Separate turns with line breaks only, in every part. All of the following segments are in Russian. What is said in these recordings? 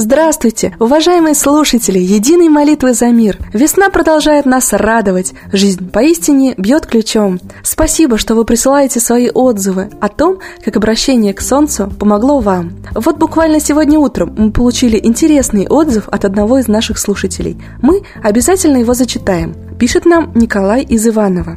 Здравствуйте, уважаемые слушатели Единой молитвы за мир. Весна продолжает нас радовать. Жизнь поистине бьет ключом. Спасибо, что вы присылаете свои отзывы о том, как обращение к солнцу помогло вам. Вот буквально сегодня утром мы получили интересный отзыв от одного из наших слушателей. Мы обязательно его зачитаем. Пишет нам Николай из Иванова.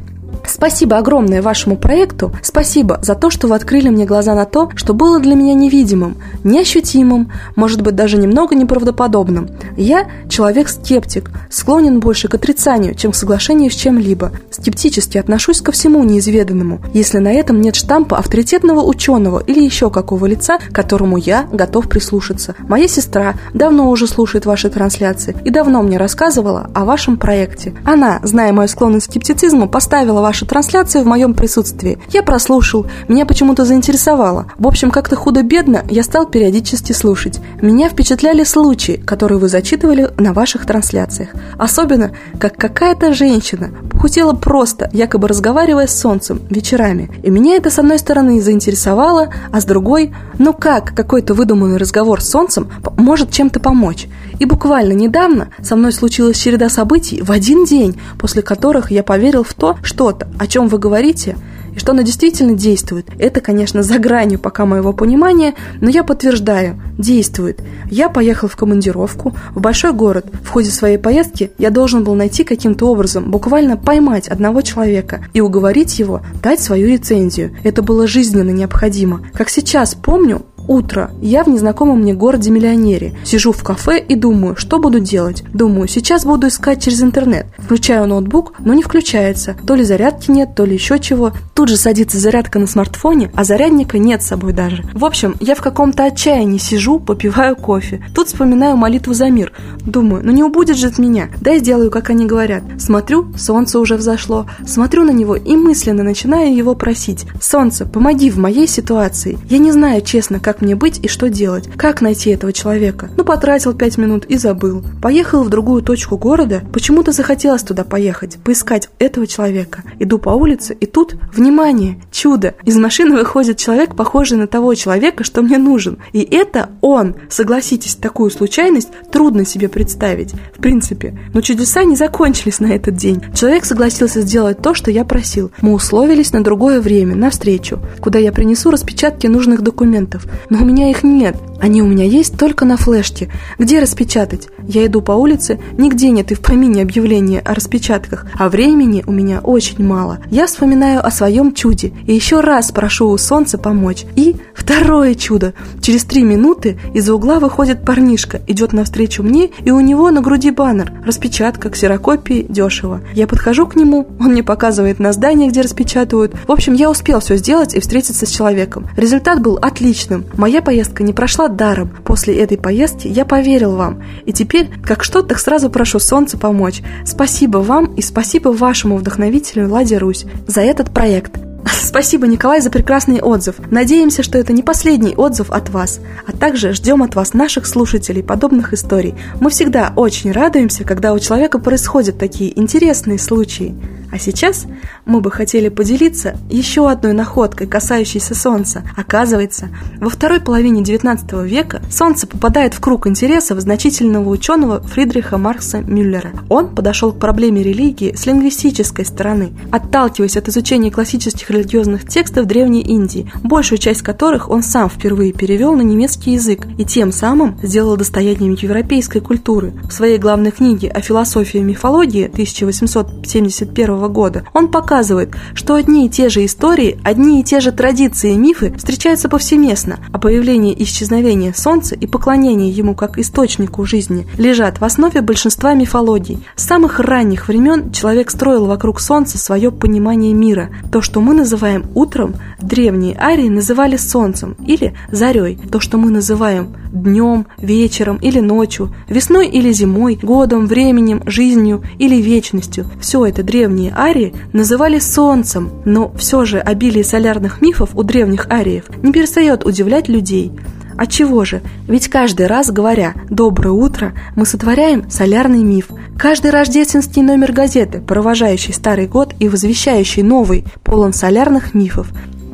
Спасибо огромное вашему проекту. Спасибо за то, что вы открыли мне глаза на то, что было для меня невидимым, неощутимым, может быть, даже немного неправдоподобным. Я человек-скептик, склонен больше к отрицанию, чем к соглашению с чем-либо. Скептически отношусь ко всему неизведанному, если на этом нет штампа авторитетного ученого или еще какого лица, которому я готов прислушаться. Моя сестра давно уже слушает ваши трансляции и давно мне рассказывала о вашем проекте. Она, зная мою склонность к скептицизму, поставила вашу трансляцию в моем присутствии. Я прослушал, меня почему-то заинтересовало. В общем, как-то худо-бедно я стал периодически слушать. Меня впечатляли случаи, которые вы зачитывали на ваших трансляциях. Особенно, как какая-то женщина похудела просто, якобы разговаривая с солнцем вечерами. И меня это с одной стороны заинтересовало, а с другой, ну как какой-то выдуманный разговор с солнцем может чем-то помочь. И буквально недавно со мной случилась череда событий в один день, после которых я поверил в то, что-то, о чем вы говорите, и что она действительно действует. Это, конечно, за гранью пока моего понимания, но я подтверждаю, действует. Я поехал в командировку в большой город. В ходе своей поездки я должен был найти каким-то образом, буквально поймать одного человека и уговорить его дать свою рецензию. Это было жизненно необходимо. Как сейчас помню, Утро. Я в незнакомом мне городе-миллионере. Сижу в кафе и думаю, что буду делать. Думаю, сейчас буду искать через интернет. Включаю ноутбук, но не включается. То ли зарядки нет, то ли еще чего. Тут же садится зарядка на смартфоне, а зарядника нет с собой даже. В общем, я в каком-то отчаянии сижу, попиваю кофе. Тут вспоминаю молитву за мир. Думаю, ну не убудет же от меня. Дай сделаю, как они говорят. Смотрю, солнце уже взошло. Смотрю на него и мысленно начинаю его просить. Солнце, помоги в моей ситуации. Я не знаю, честно, как как мне быть и что делать, как найти этого человека. Ну, потратил пять минут и забыл. Поехал в другую точку города, почему-то захотелось туда поехать, поискать этого человека. Иду по улице, и тут, внимание, чудо, из машины выходит человек, похожий на того человека, что мне нужен. И это он. Согласитесь, такую случайность трудно себе представить. В принципе. Но чудеса не закончились на этот день. Человек согласился сделать то, что я просил. Мы условились на другое время, на встречу, куда я принесу распечатки нужных документов но у меня их нет. Они у меня есть только на флешке. Где распечатать? Я иду по улице, нигде нет и в помине объявления о распечатках, а времени у меня очень мало. Я вспоминаю о своем чуде и еще раз прошу у солнца помочь. И второе чудо. Через три минуты из-за угла выходит парнишка, идет навстречу мне, и у него на груди баннер. Распечатка, ксерокопии, дешево. Я подхожу к нему, он мне показывает на здание, где распечатывают. В общем, я успел все сделать и встретиться с человеком. Результат был отличным. Моя поездка не прошла даром. После этой поездки я поверил вам. И теперь, как что, так сразу прошу солнце помочь. Спасибо вам и спасибо вашему вдохновителю Ладе Русь за этот проект. Спасибо, Николай, за прекрасный отзыв. Надеемся, что это не последний отзыв от вас, а также ждем от вас наших слушателей подобных историй. Мы всегда очень радуемся, когда у человека происходят такие интересные случаи. А сейчас мы бы хотели поделиться еще одной находкой, касающейся Солнца. Оказывается, во второй половине XIX века Солнце попадает в круг интересов значительного ученого Фридриха Маркса Мюллера. Он подошел к проблеме религии с лингвистической стороны, отталкиваясь от изучения классических религиозных текстов Древней Индии, большую часть которых он сам впервые перевел на немецкий язык и тем самым сделал достоянием европейской культуры. В своей главной книге о философии и мифологии 1871 года, он показывает, что одни и те же истории, одни и те же традиции и мифы встречаются повсеместно, а появление и исчезновение Солнца и поклонение ему как источнику жизни лежат в основе большинства мифологий. С самых ранних времен человек строил вокруг Солнца свое понимание мира. То, что мы называем утром, древние арии называли Солнцем или зарей. То, что мы называем днем, вечером или ночью, весной или зимой, годом, временем, жизнью или вечностью. Все это древние арии называли солнцем, но все же обилие солярных мифов у древних ариев не перестает удивлять людей. А чего же? Ведь каждый раз, говоря «доброе утро», мы сотворяем солярный миф. Каждый рождественский номер газеты, провожающий старый год и возвещающий новый, полон солярных мифов.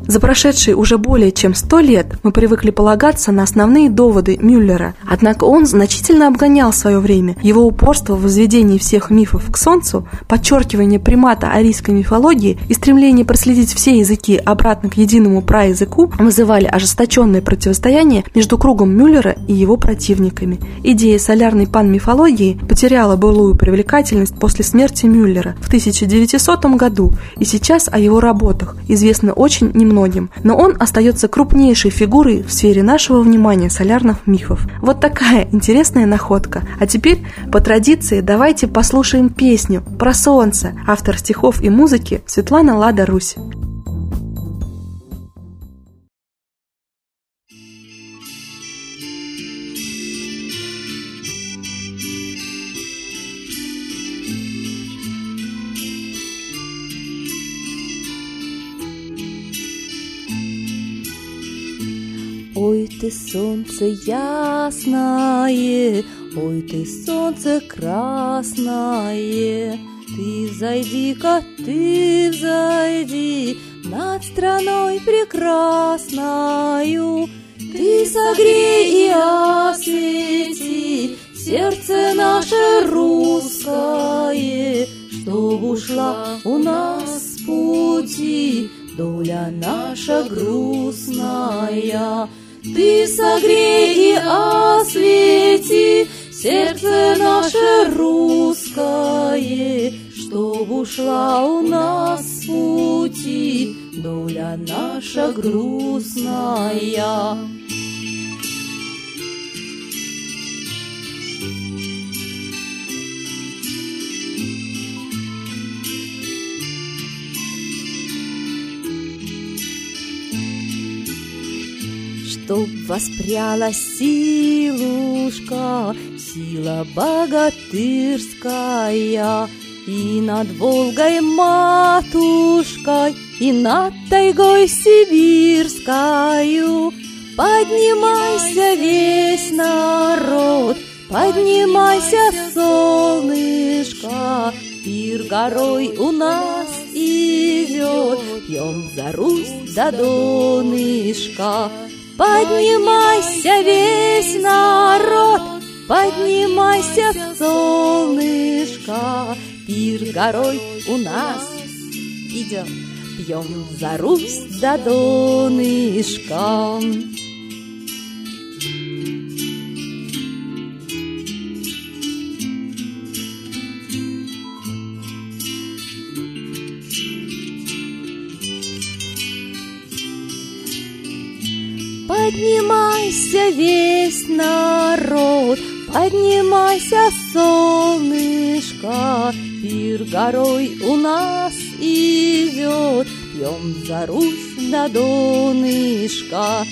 За прошедшие уже более чем сто лет мы привыкли полагаться на основные доводы Мюллера, однако он значительно обгонял свое время. Его упорство в возведении всех мифов к Солнцу, подчеркивание примата арийской мифологии и стремление проследить все языки обратно к единому праязыку вызывали ожесточенное противостояние между кругом Мюллера и его противниками. Идея солярной пан-мифологии потеряла былую привлекательность после смерти Мюллера в 1900 году, и сейчас о его работах известно очень немногим, но он остается крупнейшей фигурой в сфере нашего внимания солярных мифов. Вот такая интересная находка. А теперь, по традиции, давайте послушаем песню про солнце, автор стихов и музыки Светлана Лада Русь.
Ой, ты солнце ясное, Ой, ты солнце красное, Ты зайди-ка, ты взойди Над страной прекрасною, Ты согрей и освети Сердце наше русское, Чтоб ушла у нас пути Доля наша грустная, ты согрей и освети сердце наше русское, Чтоб ушла у нас пути доля наша грустная. Чтоб воспряла силушка, сила богатырская, И над Волгой матушкой, и над тайгой сибирскою. Поднимайся весь народ, поднимайся, солнышко, Пир горой у нас идет, пьем за Русь до донышка. Поднимайся весь народ, поднимайся, солнышко, Пир горой у нас идет, пьем за Русь до донышка. Поднимайся весь народ, поднимайся, солнышко, Пир горой у нас идет, пьем за Русь на донышко.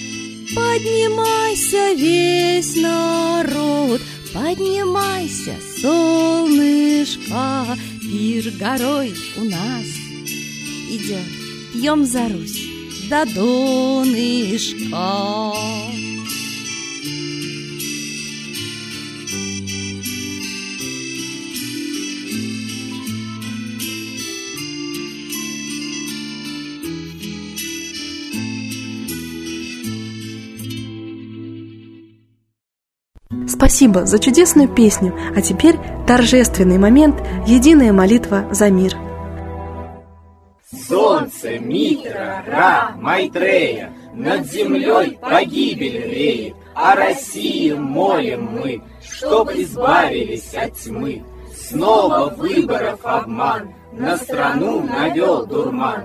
Поднимайся весь народ, поднимайся, солнышко, Пир горой у нас идет, пьем за Русь до донышка.
Спасибо за чудесную песню, а теперь торжественный момент – единая молитва за мир –
Солнце, Митра, Ра, Майтрея, Над землей погибель реет, О России молим мы, Чтоб избавились от тьмы. Снова выборов обман, На страну навел дурман.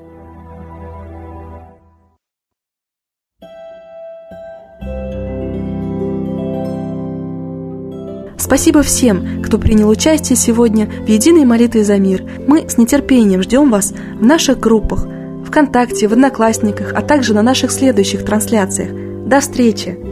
Спасибо всем, кто принял участие сегодня в единой молитве за мир. Мы с нетерпением ждем вас в наших группах, ВКонтакте, в Одноклассниках, а также на наших следующих трансляциях. До встречи!